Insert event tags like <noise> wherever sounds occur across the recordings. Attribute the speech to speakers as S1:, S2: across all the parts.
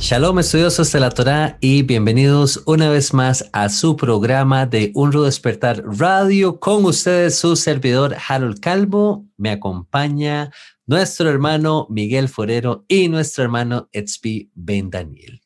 S1: Shalom estudiosos de la Torah y bienvenidos una vez más a su programa de Un Rudo Despertar Radio. Con ustedes su servidor Harold Calvo. Me acompaña nuestro hermano Miguel Forero y nuestro hermano Etzpi Ben Daniel.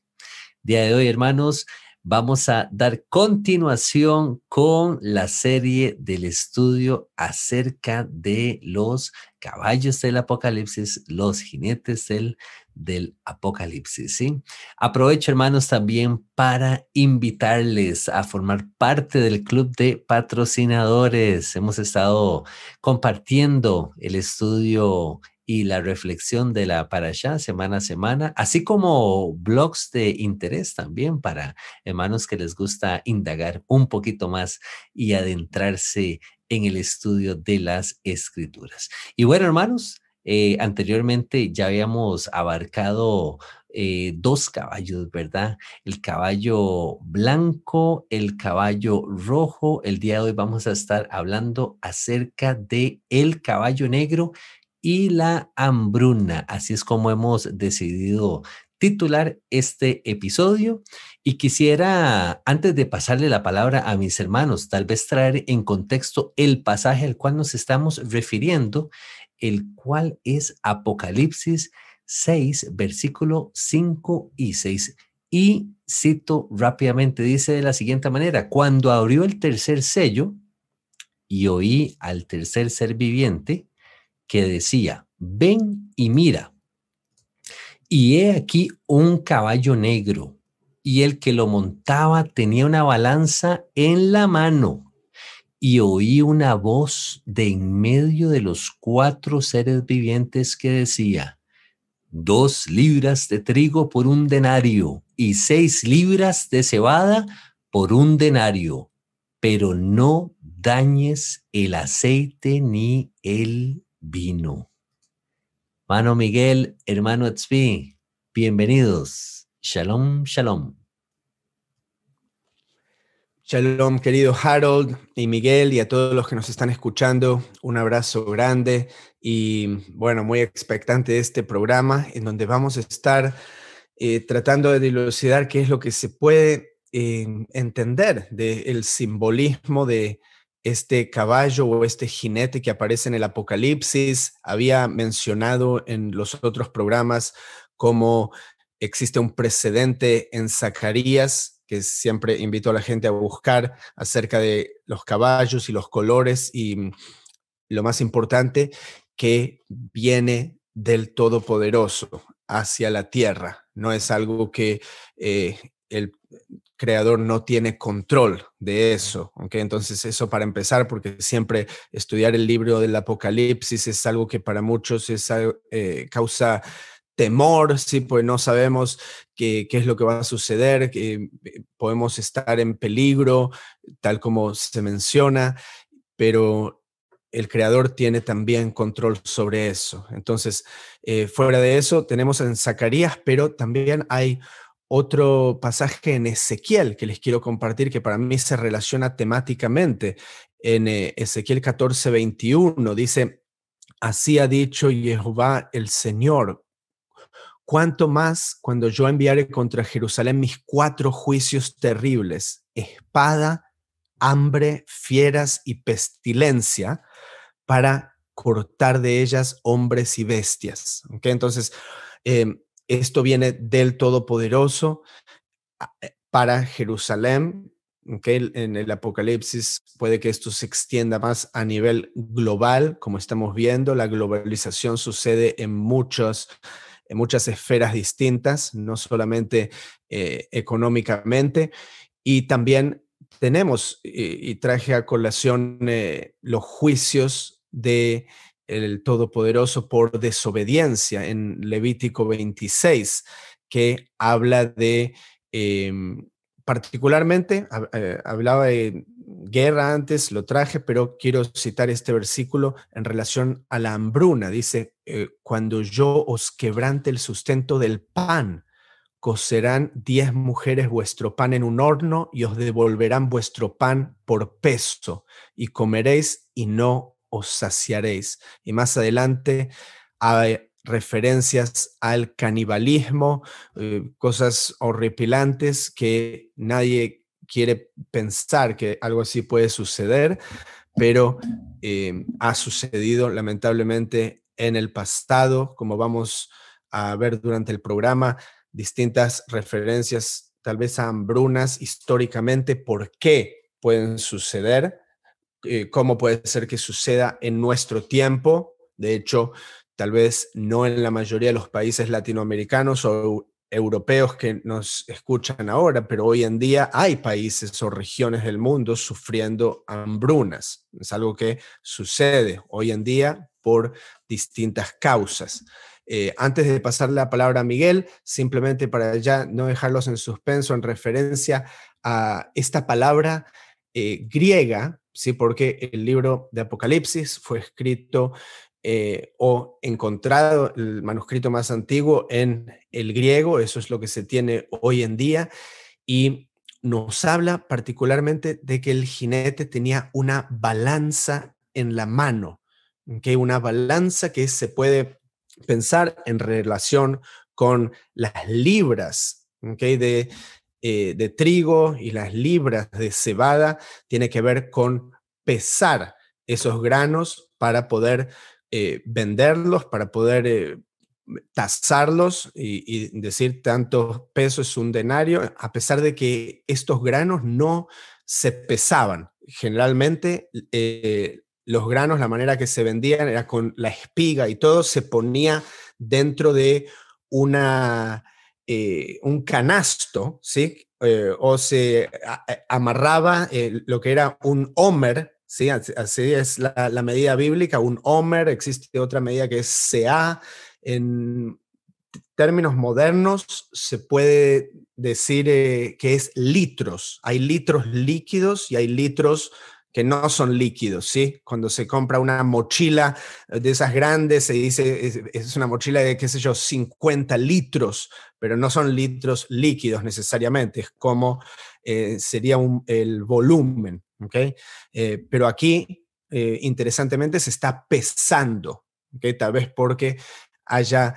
S1: Día de hoy, hermanos, vamos a dar continuación con la serie del estudio acerca de los caballos del Apocalipsis, los jinetes del del Apocalipsis. ¿sí? Aprovecho, hermanos, también para invitarles a formar parte del club de patrocinadores. Hemos estado compartiendo el estudio y la reflexión de la allá semana a semana, así como blogs de interés también para hermanos que les gusta indagar un poquito más y adentrarse en el estudio de las escrituras. Y bueno, hermanos, eh, anteriormente ya habíamos abarcado eh, dos caballos, ¿verdad? El caballo blanco, el caballo rojo. El día de hoy vamos a estar hablando acerca de el caballo negro y la hambruna. Así es como hemos decidido titular este episodio y quisiera, antes de pasarle la palabra a mis hermanos, tal vez traer en contexto el pasaje al cual nos estamos refiriendo el cual es Apocalipsis 6, versículo 5 y 6. Y cito rápidamente, dice de la siguiente manera, cuando abrió el tercer sello y oí al tercer ser viviente que decía, ven y mira. Y he aquí un caballo negro, y el que lo montaba tenía una balanza en la mano y oí una voz de en medio de los cuatro seres vivientes que decía, dos libras de trigo por un denario y seis libras de cebada por un denario, pero no dañes el aceite ni el vino. Hermano Miguel, hermano Etzvi, bienvenidos. Shalom, shalom.
S2: Shalom, querido Harold y Miguel y a todos los que nos están escuchando. Un abrazo grande y bueno, muy expectante de este programa en donde vamos a estar eh, tratando de dilucidar qué es lo que se puede eh, entender del simbolismo de este caballo o este jinete que aparece en el Apocalipsis. Había mencionado en los otros programas cómo existe un precedente en Zacarías que siempre invito a la gente a buscar acerca de los caballos y los colores y mm, lo más importante, que viene del Todopoderoso hacia la tierra. No es algo que eh, el creador no tiene control de eso. Entonces eso para empezar, porque siempre estudiar el libro del Apocalipsis es algo que para muchos es, eh, causa temor, sí, pues no sabemos qué, es lo que va a suceder, que eh, podemos estar en peligro, tal como se menciona, pero el creador tiene también control sobre eso. Entonces, eh, fuera de eso, tenemos en Zacarías, pero también hay otro pasaje en Ezequiel que les quiero compartir que para mí se relaciona temáticamente. En eh, Ezequiel 14, 21 dice, así ha dicho Jehová el Señor, cuánto más cuando yo enviare contra Jerusalén mis cuatro juicios terribles, espada, hambre, fieras y pestilencia, para cortar de ellas hombres y bestias. Entonces, em, esto viene del Todopoderoso eh, para Jerusalén. En el Apocalipsis puede que esto se extienda más a nivel global, como estamos viendo. La globalización sucede en muchos en muchas esferas distintas, no solamente eh, económicamente. Y también tenemos, y, traje a colación eh, los juicios de el Todopoderoso por desobediencia en Levítico 26, que habla de, em, particularmente, eh, hablaba de guerra antes, lo traje, pero quiero citar este versículo en relación a la hambruna. Dice, eh, cuando yo os quebrante el sustento del pan, cocerán diez mujeres vuestro pan en un horno y os devolverán vuestro pan por peso, y comeréis y no os saciaréis. Y más adelante hay referencias al canibalismo, eh, cosas horripilantes que nadie quiere pensar que algo así puede suceder, pero eh, ha sucedido lamentablemente en el pasado, como vamos a ver durante el programa distintas referencias, tal vez a hambrunas históricamente, por qué pueden suceder, eh, cómo puede ser que suceda en nuestro tiempo. De hecho, tal vez no en la mayoría de los países latinoamericanos o europeos que nos escuchan ahora, pero hoy en día hay países o regiones del mundo sufriendo hambrunas. Es algo que sucede hoy en día por distintas causas. Eh, antes de pasar la palabra a Miguel, simplemente para ya no dejarlos en suspenso en referencia a esta palabra eh, griega, ¿sí? porque el libro de Apocalipsis fue escrito eh, o encontrado el manuscrito más antiguo en el griego, eso es lo que se tiene hoy en día, y nos habla particularmente de que el jinete tenía una balanza en la mano, que una balanza que se puede pensar en relación con las libras de, eh, de trigo y las libras de cebada, tiene que ver con pesar esos granos para poder eh, venderlos, para poder eh, tasarlos y, decir tanto peso es un denario, a pesar de que estos granos no se pesaban. Generalmente los granos, la manera que se vendían era con la espiga y todo se ponía dentro de una, eh, un canasto, ¿sí? Eh, o se amarraba eh, lo que era un homer, ¿sí? Así es la, medida bíblica, un homer, existe otra medida que es CA. En términos modernos se puede decir que es litros. Hay litros líquidos y hay litros que no son líquidos, ¿sí? Cuando se compra una mochila de esas grandes, se dice, es, una mochila de, qué sé yo, 50 litros, pero no son litros líquidos necesariamente, es como eh, sería el volumen, ¿ok? Eh, pero aquí, eh, interesantemente, se está pesando, ¿ok? Tal vez porque haya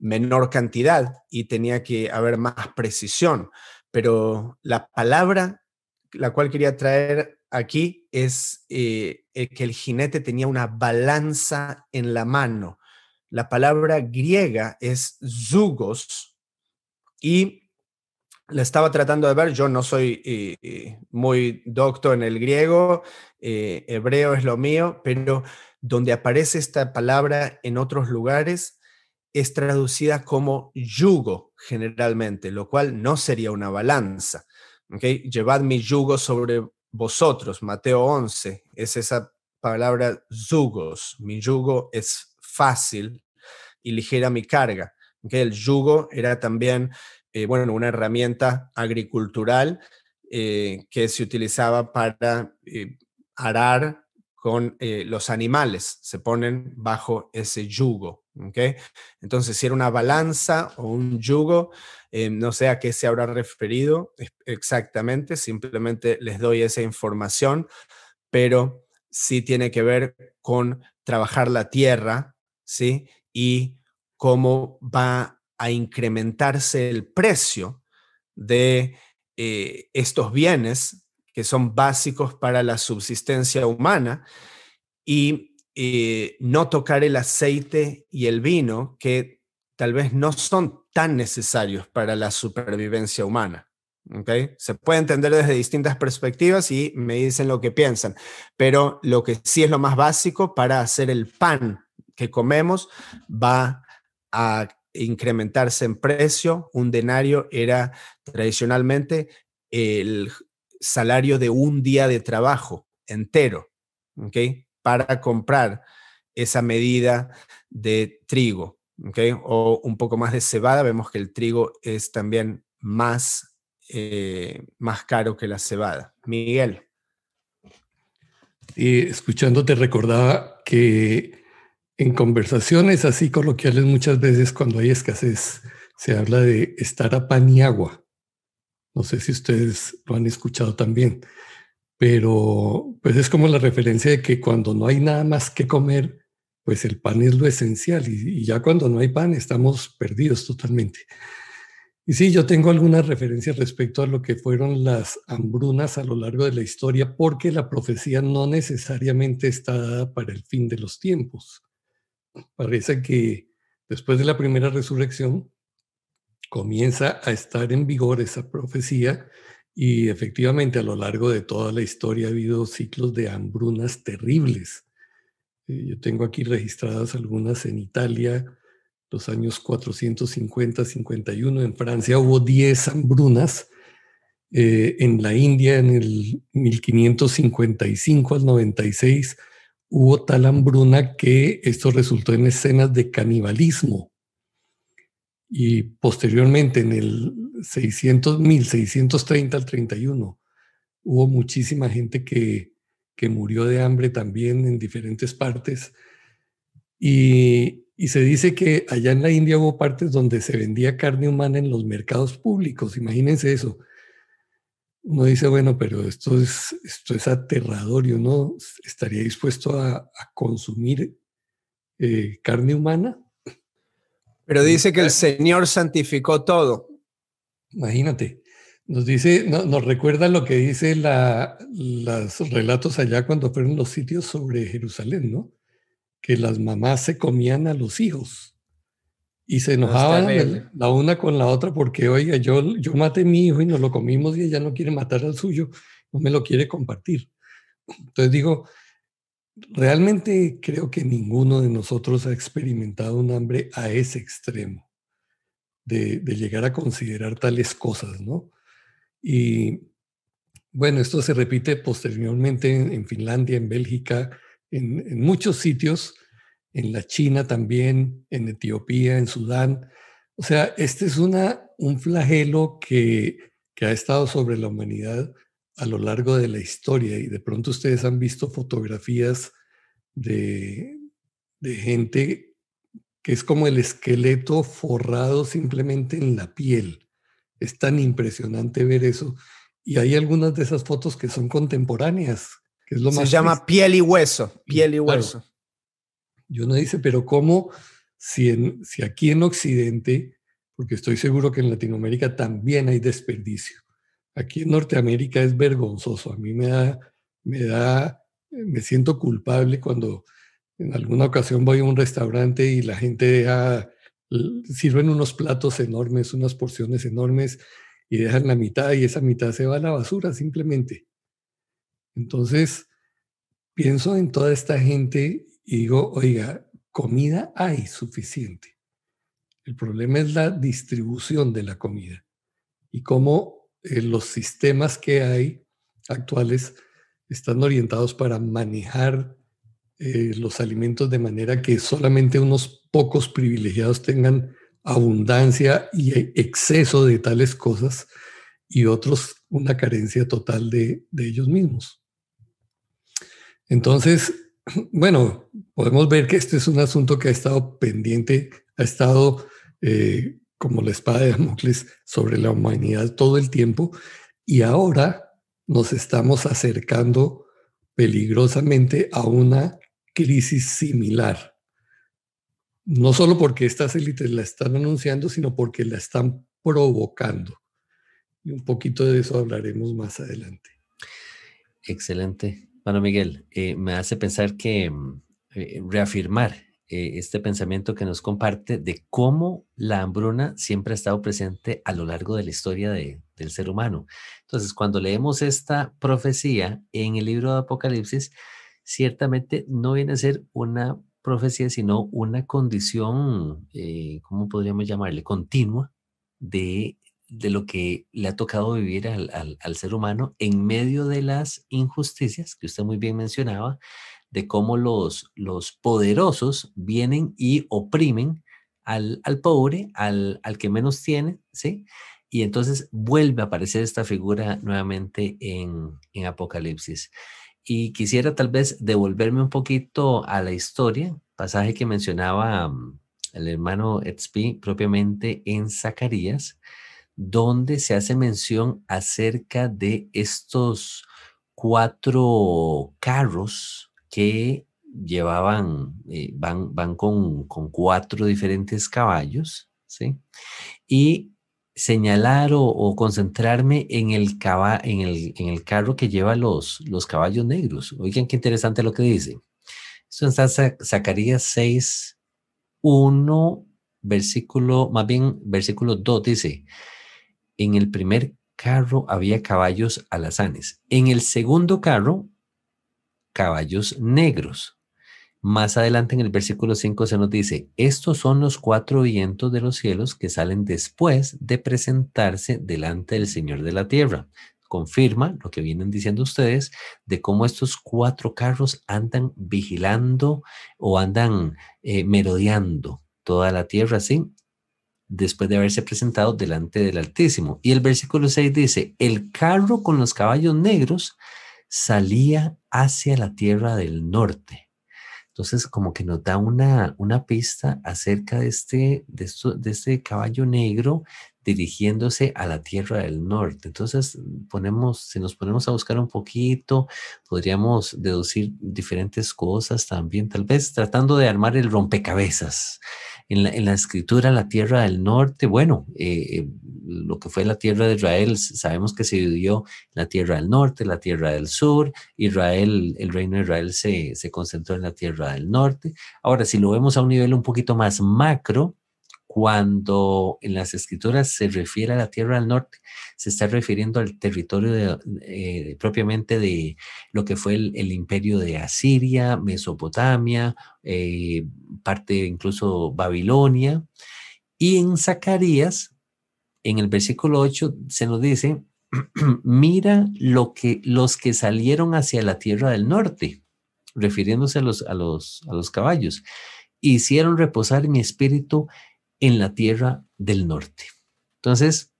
S2: menor cantidad y tenía que haber más precisión, pero la palabra la cual quería traer aquí es eh, que el jinete tenía una balanza en la mano. La palabra griega es zugos y la estaba tratando de ver, yo no soy eh, muy docto en el griego, eh, hebreo es lo mío, pero donde aparece esta palabra en otros lugares es traducida como yugo generalmente, lo cual no sería una balanza. ¿okay? Llevad mi yugo sobre vosotros, Mateo 11, es esa palabra zugos. Mi yugo es fácil y ligera mi carga. que El yugo era también, eh, bueno, una herramienta agricultural eh, que se utilizaba para eh, arar con los animales. Se ponen bajo ese yugo. ¿okay? Entonces, si era una balanza o un yugo, eh, no sé a qué se habrá referido exactamente, simplemente les doy esa información, pero sí tiene que ver con trabajar la tierra, ¿sí? Y cómo va a incrementarse el precio de eh, estos bienes que son básicos para la subsistencia humana y eh, no tocar el aceite y el vino que tal vez no son tan necesarios para la supervivencia humana. Se puede entender desde distintas perspectivas y me dicen lo que piensan, pero lo que sí es lo más básico para hacer el pan que comemos va a incrementarse en precio. Un denario era tradicionalmente el salario de un día de trabajo entero. Para comprar esa medida de trigo. O un poco más de cebada, vemos que el trigo es también más, eh, más caro que la cebada. Miguel.
S3: Y escuchándote recordaba que en conversaciones así coloquiales muchas veces cuando hay escasez se habla de estar a pan y agua. No sé si ustedes lo han escuchado también, pero pues es como la referencia de que cuando no hay nada más que comer, pues el pan es lo esencial y, ya cuando no hay pan estamos perdidos totalmente. Y sí, yo tengo algunas referencias respecto a lo que fueron las hambrunas a lo largo de la historia, porque la profecía no necesariamente está dada para el fin de los tiempos. Parece que después de la primera resurrección comienza a estar en vigor esa profecía y efectivamente a lo largo de toda la historia ha habido ciclos de hambrunas terribles. Eh, yo tengo aquí registradas algunas en Italia, los años 450-51. En Francia hubo 10 hambrunas. Eh, en la India, en el 1555 al 96, hubo tal hambruna que esto resultó en escenas de canibalismo. Y posteriormente, en el 600, 1630 al 31, hubo muchísima gente que, que murió de hambre también en diferentes partes. Y, y se dice que allá en la India hubo partes donde se vendía carne humana en los mercados públicos. Imagínense eso. Uno dice, bueno, pero esto es, esto es aterrador y uno estaría dispuesto a, consumir eh, carne humana.
S2: Pero dice que el Señor santificó todo.
S3: Imagínate. Nos dice, nos recuerda lo que dice la, los relatos allá cuando fueron los sitios sobre Jerusalén, ¿no? que las mamás se comían a los hijos y se enojaban la una con la otra porque, oiga, yo, yo maté a mi hijo y nos lo comimos y ella no quiere matar al suyo, no me lo quiere compartir. Entonces digo, realmente creo que ninguno de nosotros ha experimentado un hambre a ese extremo de, llegar a considerar tales cosas, ¿no? Y bueno, esto se repite posteriormente en Finlandia, en Bélgica, en, muchos sitios, en la China también, en Etiopía, en Sudán. O sea, este es una, un flagelo que, que ha estado sobre la humanidad a lo largo de la historia y de pronto ustedes han visto fotografías de, de gente que es como el esqueleto forrado simplemente en la piel. Es tan impresionante ver eso. Y hay algunas de esas fotos que son contemporáneas,
S2: se llama piel y hueso, piel y hueso.
S3: Y uno dice, pero ¿cómo si, en, si aquí en Occidente, porque estoy seguro que en Latinoamérica también hay desperdicio, aquí en Norteamérica es vergonzoso, a mí me da, me da, me siento culpable cuando en alguna ocasión voy a un restaurante y la gente deja, sirven unos platos enormes, unas porciones enormes y dejan la mitad y esa mitad se va a la basura simplemente. Entonces, pienso en toda esta gente y digo, oiga, comida hay suficiente. El problema es la distribución de la comida y cómo eh, los sistemas que hay actuales están orientados para manejar eh, los alimentos de manera que solamente unos pocos privilegiados tengan abundancia y e, exceso de tales cosas y otros una carencia total de ellos mismos. Entonces, <clears throat> bueno, podemos ver que este es un asunto que ha estado pendiente, ha estado eh, como la espada de Damocles sobre la humanidad todo el tiempo y ahora nos estamos acercando peligrosamente a una crisis similar. No solo porque estas élites la están anunciando, sino porque la están provocando. Y un poquito de eso hablaremos más adelante.
S1: Excelente. Bueno, Miguel, eh, me hace pensar que mm, eh, reafirmar eh, este pensamiento que nos comparte de cómo la hambruna siempre ha estado presente a lo largo de la historia del ser humano. Entonces, cuando leemos esta profecía en el libro de Apocalipsis, ciertamente no viene a ser una profecía, sino una condición, ¿cómo podríamos llamarle? Continua de de lo que le ha tocado vivir al, ser humano en medio de las injusticias que usted muy bien mencionaba, de cómo los, los poderosos vienen y oprimen al, pobre, al, que menos tiene, ¿sí? Y entonces vuelve a aparecer esta figura nuevamente en, en Apocalipsis. Y quisiera tal vez devolverme un poquito a la historia, pasaje que mencionaba mm, el hermano Etzpi propiamente en Zacarías, donde se hace mención acerca de estos cuatro carros que llevaban, eh, van, van con, con, cuatro diferentes caballos, ¿sí? Y señalar o, concentrarme en el, en, el, en el carro que lleva los, los caballos negros. Oigan qué interesante lo que dice. Esto está Zacarías 6, 1, versículo, más bien versículo 2 dice, en el primer carro había caballos alazanes, en el segundo carro, caballos negros. Más adelante en el versículo 5 se nos dice, estos son los cuatro vientos de los cielos que salen después de presentarse delante del Señor de la tierra. Confirma lo que vienen diciendo ustedes de cómo estos cuatro carros andan vigilando o andan eh, merodeando toda la tierra, ¿sí? Después de haberse presentado delante del Altísimo. Y el versículo 6 dice, el carro con los caballos negros salía hacia la tierra del norte entonces, como que nos da una, una pista acerca de este, de, de este caballo negro dirigiéndose a la tierra del norte. Entonces, ponemos, si nos ponemos a buscar un poquito, podríamos deducir diferentes cosas también, tal vez tratando de armar el rompecabezas en la, escritura, la tierra del norte, bueno, eh, eh, lo que fue la tierra de Israel, sabemos que se dividió la tierra del norte, la tierra del sur, Israel, el reino de Israel se, se concentró en la tierra del norte. Ahora, si lo vemos a un nivel un poquito más macro, cuando en las escrituras se refiere a la tierra del norte, se está refiriendo al territorio eh, propiamente de lo que fue el, imperio de Asiria, Mesopotamia, eh, parte incluso Babilonia. Y en Zacarías, en el versículo 8, se nos dice, <clears throat> mira lo que, los que salieron hacia la tierra del norte, refiriéndose a los, a los, a los caballos, hicieron reposar mi espíritu en la tierra del norte. Entonces,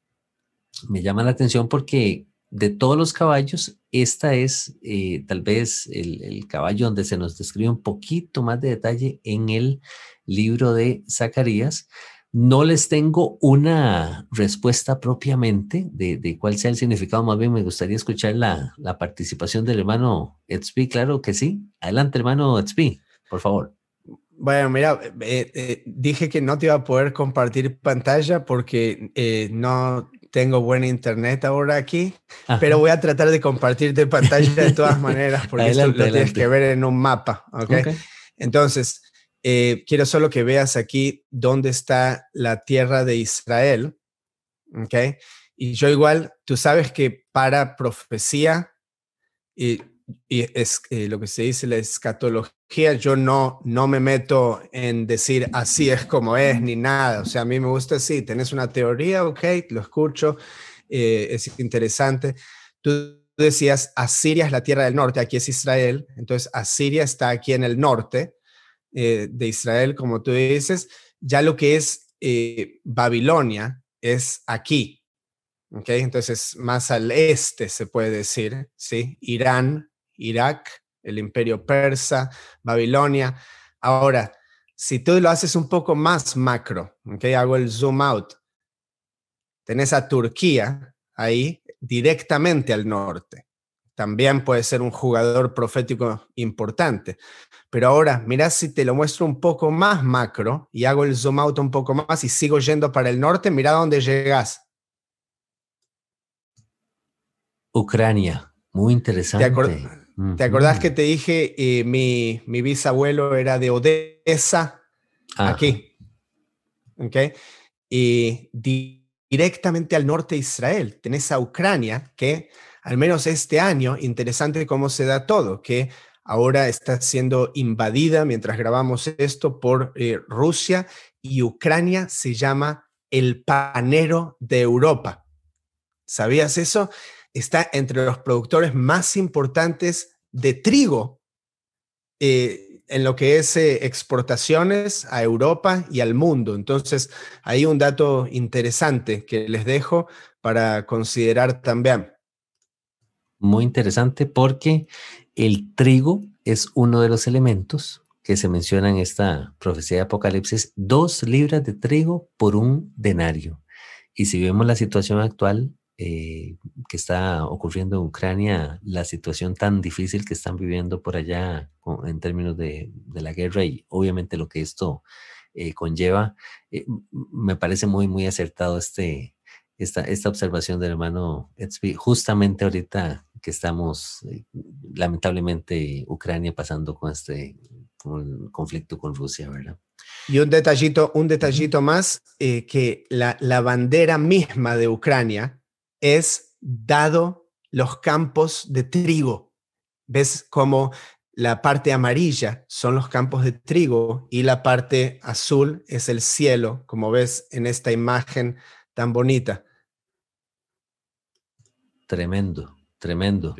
S1: me llama la atención porque de todos los caballos, esta es eh, tal vez el, caballo donde se nos describe un poquito más de detalle en el libro de Zacarías. No les tengo una respuesta propiamente de, cuál sea el significado, más bien me gustaría escuchar la, la participación del hermano Etzpi, claro que sí. Adelante, hermano Etzpi, por favor.
S2: Bueno, mira, eh, eh, dije que no te iba a poder compartir pantalla porque eh, no tengo buen internet ahora aquí, pero voy a tratar de compartirte pantalla de todas <laughs> maneras porque esto lo tienes que ver en un mapa, ¿ok? Entonces, quiero solo que veas aquí dónde está la tierra de Israel, ¿ok? Y yo igual, tú sabes que para profecía, y, y es lo que se dice la escatología, yo no, no me meto en decir así es como es ni nada. O sea, a mí me gusta así, tenés una teoría, ok, lo escucho, eh, es interesante. Tú decías, Asiria es la tierra del norte, aquí es Israel, entonces Asiria está aquí en el norte eh, de Israel, como tú dices, ya lo que es eh, Babilonia es aquí. ¿ok? Entonces, más al este se puede decir, ¿sí? Irán, Irak, el imperio persa, Babilonia. Ahora, si tú lo haces un poco más macro, ¿okay? hago el zoom out, tenés a Turquía ahí directamente al norte. También puede ser un jugador profético importante. Pero ahora, mira si te lo muestro un poco más macro y hago el zoom out un poco más y sigo yendo para el norte, mira dónde llegas.
S1: Ucrania, muy interesante.
S2: ¿Te acordás que te dije, eh, mi, mi, bisabuelo era de Odessa, aquí? ¿Ok? Y directamente al norte de Israel tenés a Ucrania, que al menos este año, interesante cómo se da todo, que ahora está siendo invadida mientras grabamos esto por eh, Rusia y Ucrania se llama el panero de Europa. ¿Sabías eso? Está entre los productores más importantes de trigo eh, en lo que es eh, exportaciones a Europa y al mundo. Entonces, hay un dato interesante que les dejo para considerar también.
S1: Muy interesante porque el trigo es uno de los elementos que se menciona en esta profecía de Apocalipsis, dos libras de trigo por un denario. Y si vemos la situación actual eh, que está ocurriendo en Ucrania, la situación tan difícil que están viviendo por allá en términos de, la guerra y obviamente lo que esto eh, conlleva, eh, me parece muy, muy acertado este, esta, esta observación del hermano Etsby, justamente ahorita que estamos, lamentablemente, Ucrania pasando con este un conflicto con Rusia, ¿verdad?
S2: Y un detallito, un detallito más, eh, que la, la bandera misma de Ucrania es dado los campos de trigo. ¿Ves cómo la parte amarilla son los campos de trigo y la parte azul es el cielo, como ves en esta imagen tan bonita?
S1: Tremendo, tremendo.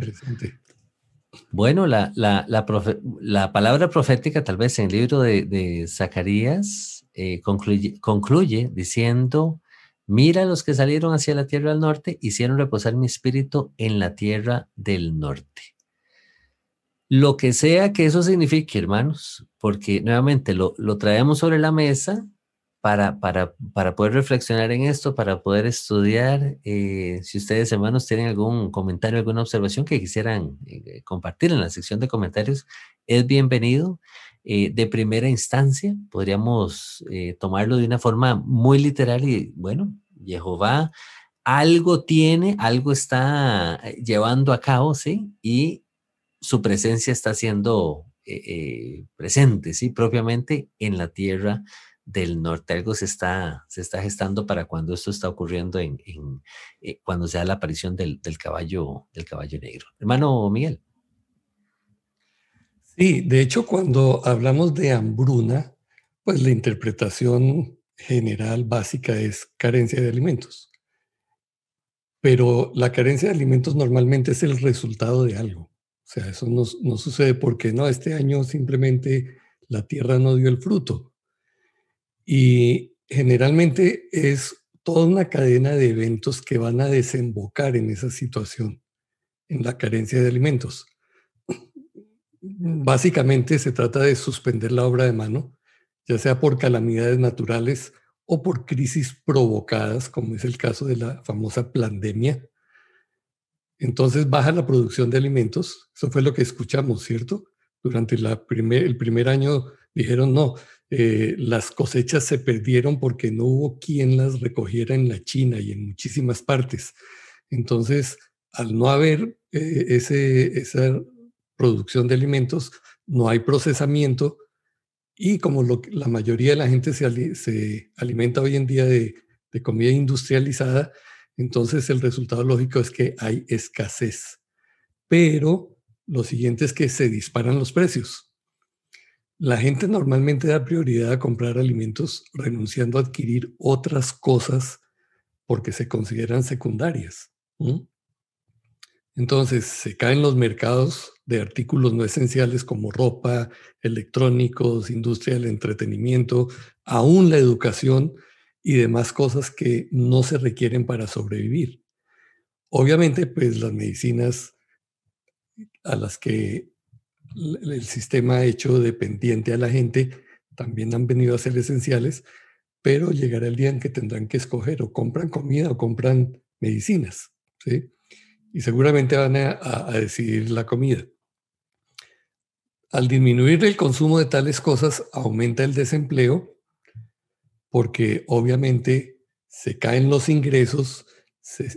S1: Bueno, la, la, la, palabra profética, tal vez en el libro de, Zacarías, eh, concluye, concluye, diciendo, mira los que salieron hacia la tierra del norte, hicieron reposar mi espíritu en la tierra del norte. Lo que sea que eso signifique, hermanos, porque nuevamente lo, lo traemos sobre la mesa para, para, para, poder reflexionar en esto, para poder estudiar. Eh, si ustedes, hermanos, tienen algún comentario, alguna observación que quisieran eh, compartir en la sección de comentarios, es bienvenido. Eh, de primera instancia, podríamos tomarlo de una forma muy literal y, bueno, Jehová algo tiene, algo está llevando a cabo, ¿sí? Y su presencia está siendo presente, ¿sí? Propiamente en la tierra del norte. Algo se está, se está gestando para cuando esto está ocurriendo en, eh, cuando sea la aparición del, caballo, del caballo negro. Hermano Miguel.
S3: Sí, de hecho, cuando hablamos de hambruna, pues la interpretación general básica es carencia de alimentos. Pero la carencia de alimentos normalmente es el resultado de algo. O sea, eso no, no sucede porque no, este año simplemente la tierra no dio el fruto y generalmente es toda una cadena de eventos que van a desembocar en esa situación, en la carencia de alimentos. Básicamente se trata de suspender la obra de mano, ya sea por calamidades naturales o por crisis provocadas, como es el caso de la famosa pandemia. Entonces baja la producción de alimentos. Eso fue lo que escuchamos, ¿cierto? Durante la el primer año dijeron, no, eh, las cosechas se perdieron porque no hubo quien las recogiera en la China y en muchísimas partes. Entonces, al no haber eh, ese, esa producción de alimentos, no hay procesamiento y como la mayoría de la gente se, se alimenta hoy en día de, de comida industrializada, entonces el resultado lógico es que hay escasez. Pero lo siguiente es que se disparan los precios. La gente normalmente da prioridad a comprar alimentos renunciando a adquirir otras cosas porque se consideran secundarias. Entonces, se caen los mercados de artículos no esenciales como ropa, electrónicos, industria del entretenimiento, aún la educación y demás cosas que no se requieren para sobrevivir. Obviamente, pues las medicinas a las que el sistema ha hecho dependiente a la gente también han venido a ser esenciales, pero llegará el día en que tendrán que escoger o compran comida o compran medicinas, ¿sí? Y seguramente van a, a decidir la comida. Al disminuir el consumo de tales cosas, aumenta el desempleo, porque obviamente se caen los ingresos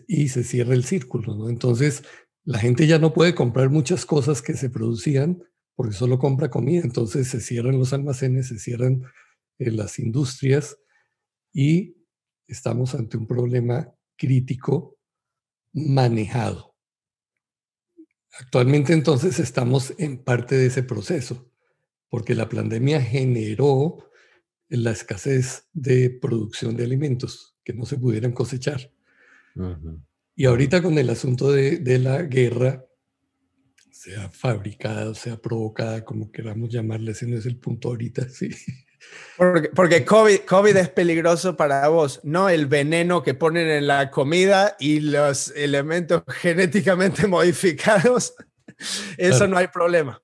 S3: y se cierra el círculo, ¿no? Entonces, la gente ya no puede comprar muchas cosas que se producían porque solo compra comida, entonces se cierran los almacenes, se cierran eh, las industrias y estamos ante un problema crítico manejado. Actualmente entonces estamos en parte de ese proceso, porque la pandemia generó la escasez de producción de alimentos que no se pudieran cosechar. Y ahorita con el asunto de, la guerra, sea fabricada, sea provocada, como queramos llamarle, ese no es el punto ahorita, <laughs> sí.
S2: Porque, porque COVID, COVID, es peligroso para vos, no el veneno que ponen en la comida y los elementos <laughs> genéticamente modificados. Eso no hay problema.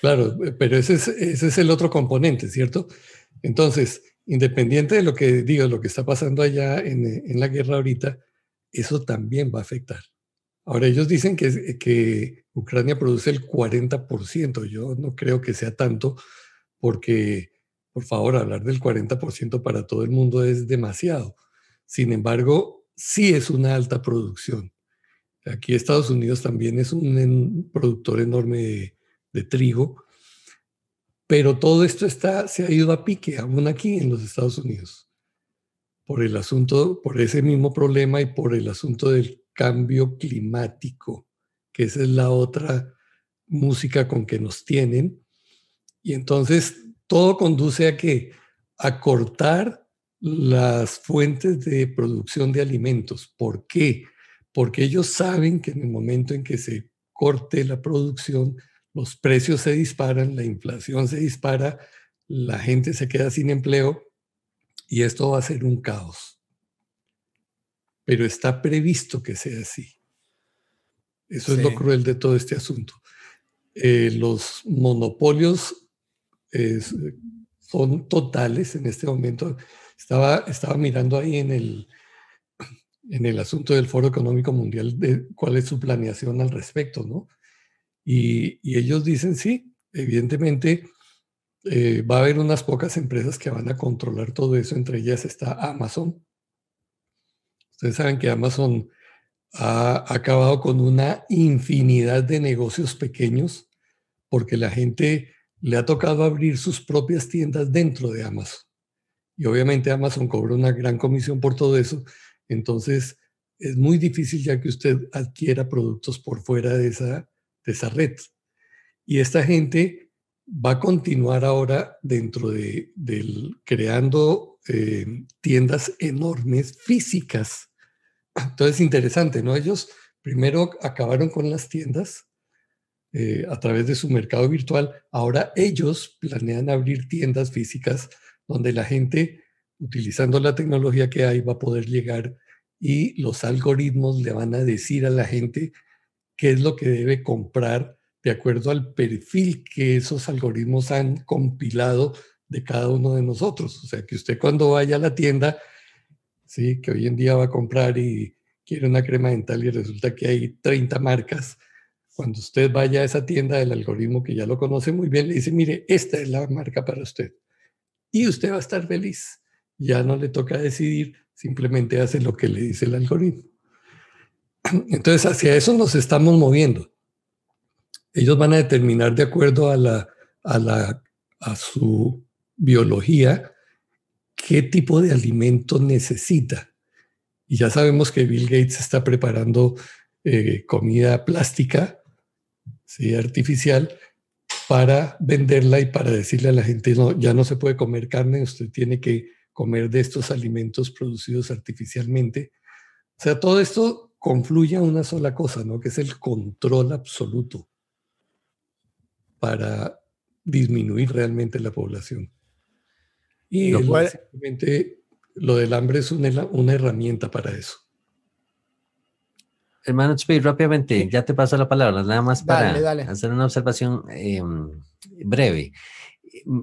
S3: Claro, pero ese es, ese es el otro componente, ¿cierto? Entonces, independiente de lo que digo, lo que está pasando allá en, en la guerra ahorita, eso también va a afectar. Ahora, ellos dicen que, que Ucrania produce el 40%. Yo no creo que sea tanto, porque, por favor, hablar del 40% para todo el mundo es demasiado. Sin embargo, sí es una alta producción. Aquí Estados Unidos también es un productor enorme de, trigo, pero todo esto está, se ha ido a pique, aún aquí en los Estados Unidos, por el asunto, por ese mismo problema y por el asunto del cambio climático, que esa es la otra música con que nos tienen. Y entonces todo conduce a que a cortar las fuentes de producción de alimentos. ¿Por qué? Porque ellos saben que en el momento en que se corte la producción, los precios se disparan, la inflación se dispara, la gente se queda sin empleo y esto va a ser un caos. Pero está previsto que sea así. Eso es lo cruel de todo este asunto. Eh, los monopolios son totales en este momento. Estaba, estaba mirando ahí en el, en el asunto del Foro Económico Mundial de cuál es su planeación al respecto, ¿no? Y, ellos dicen, sí, evidentemente eh, va a haber unas pocas empresas que van a controlar todo eso, entre ellas está Amazon. Ustedes saben que Amazon ha acabado con una infinidad de negocios pequeños porque la gente le ha tocado abrir sus propias tiendas dentro de Amazon. Y obviamente Amazon cobra una gran comisión por todo eso. Entonces es muy difícil ya que usted adquiera productos por fuera de esa, de esa red. Y esta gente va a continuar ahora dentro de, del, creando eh, tiendas enormes físicas. Entonces, interesante, ¿no? Ellos primero acabaron con las tiendas eh, a través de su mercado virtual, ahora ellos planean abrir tiendas físicas donde la gente, utilizando la tecnología que hay, va a poder llegar y los algoritmos le van a decir a la gente qué es lo que debe comprar de acuerdo al perfil que esos algoritmos han compilado de cada uno de nosotros. O sea, que usted cuando vaya a la tienda, sí, que hoy en día va a comprar y quiere una crema dental y resulta que hay 30 marcas, cuando usted vaya a esa tienda del algoritmo que ya lo conoce muy bien, le dice, mire, esta es la marca para usted. Y usted va a estar feliz. Ya no le toca decidir, simplemente hace lo que le dice el algoritmo. <clears throat> Entonces, hacia eso nos estamos moviendo. Ellos van a determinar de acuerdo a, la, a, la, a su biología qué tipo de alimento necesita. Y ya sabemos que Bill Gates está preparando eh, comida plástica ¿sí? artificial para venderla y para decirle a la gente, no, ya no se puede comer carne, usted tiene que comer de estos alimentos producidos artificialmente. O sea, todo esto confluye a una sola cosa, ¿no? Que es el control absoluto para disminuir realmente la población. Y lo, lo del hambre es una, una herramienta para eso.
S1: Hermano Speed, rápidamente, ya te paso la palabra, nada más para hacer una observación em, breve.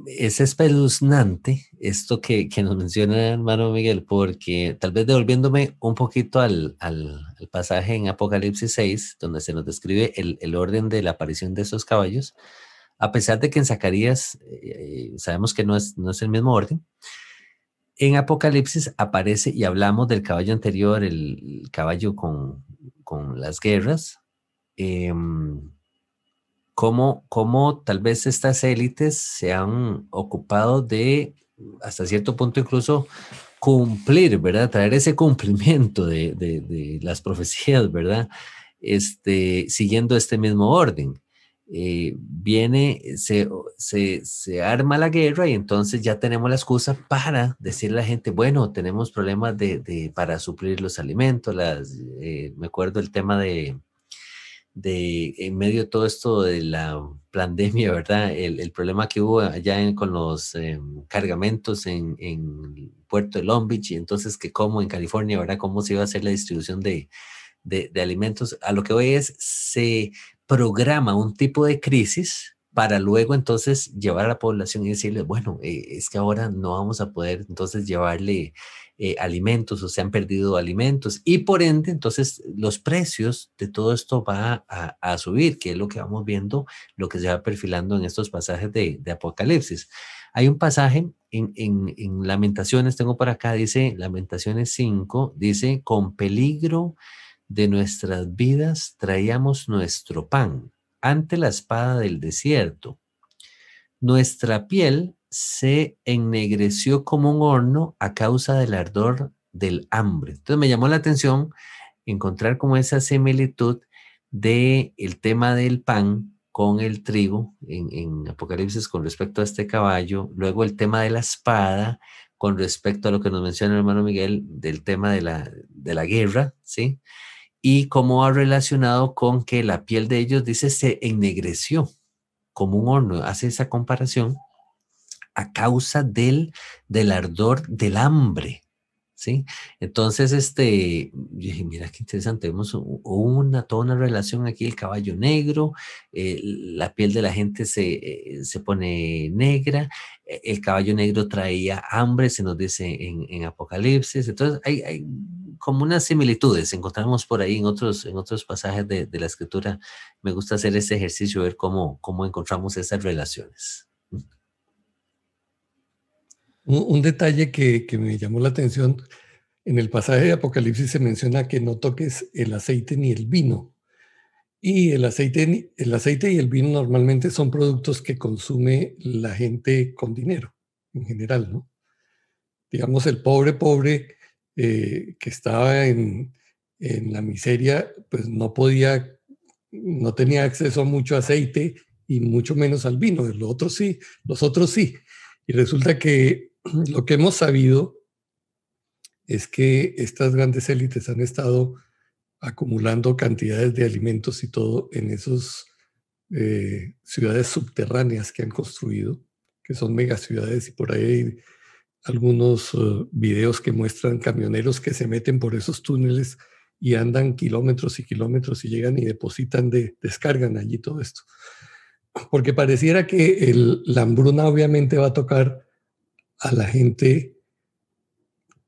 S1: Es espeluznante esto que, que, nos menciona hermano Miguel, porque tal vez devolviéndome un poquito al, al, pasaje en Apocalipsis 6, donde se nos describe el, el, orden de la aparición de esos caballos, a pesar de que en Zacarías eh, sabemos que no es, no es el mismo orden, en Apocalipsis aparece y hablamos del caballo anterior, el caballo con con las guerras, eh, cómo, cómo, tal vez estas élites se han ocupado de, hasta cierto punto incluso, cumplir, ¿verdad? Traer ese cumplimiento de, de, las profecías, ¿verdad? Este, siguiendo este mismo orden. Eh, viene, se, se, se, arma la guerra y entonces ya tenemos la excusa para decirle a la gente, bueno, tenemos problemas de, de para suplir los alimentos, las, eh, me acuerdo el tema de, de, en medio de todo esto de la pandemia, ¿verdad? El, el problema que hubo allá con los em, cargamentos en, en Puerto de Long Beach y entonces que como en California, ¿verdad? ¿Cómo se iba a hacer la distribución de, de, de alimentos? A lo que hoy es, se programa un tipo de crisis para luego entonces llevar a la población y decirle, bueno, eh, es que ahora no vamos a poder entonces llevarle eh, alimentos o se han perdido alimentos y por ende entonces los precios de todo esto va a, subir, que es lo que vamos viendo, lo que se va perfilando en estos pasajes de, Apocalipsis. Hay un pasaje en, en, Lamentaciones, tengo por acá, dice Lamentaciones 5, dice, con peligro de nuestras vidas traíamos nuestro pan ante la espada del desierto. Nuestra piel se ennegreció como un horno a causa del ardor del hambre. Entonces me llamó la atención encontrar como esa similitud de el tema del pan con el trigo en, Apocalipsis con respecto a este caballo, luego el tema de la espada con respecto a lo que nos menciona el hermano Miguel del tema de la, de la guerra, ¿sí? Y cómo ha relacionado con que la piel de ellos, dice, se ennegreció como un horno. Hace esa comparación a causa del, del ardor del hambre. ¿Sí? Entonces, este, dije, mira qué interesante, vemos una, toda una relación aquí, el caballo negro, eh, la piel de la gente se, eh, se, pone negra, e, el caballo negro traía hambre, se nos dice en, Apocalipsis, entonces hay, unas similitudes, encontramos por ahí en otros, en otros pasajes de, la escritura. Me gusta hacer ese ejercicio, ver cómo, cómo encontramos esas relaciones.
S3: Un, detalle que, que, me llamó la atención, en el pasaje de Apocalipsis se menciona que no toques el aceite ni el vino. Y el aceite, el aceite y el vino normalmente son productos que consume la gente con dinero, en general, ¿no? Digamos, el pobre, pobre eh, que estaba en, la miseria, pues no podía, no tenía acceso a mucho aceite y mucho menos al vino. Los otros sí, los otros sí. Y resulta que <clears throat> lo que hemos sabido es que estas grandes élites han estado acumulando cantidades de alimentos y todo en esas eh, ciudades subterráneas que han construido, que son megaciudades y por ahí algunos eh, videos que muestran camioneros que se meten por esos túneles y andan kilómetros y kilómetros y llegan y depositan, de, descargan allí todo esto. Porque pareciera que el, la hambruna obviamente va a tocar a la gente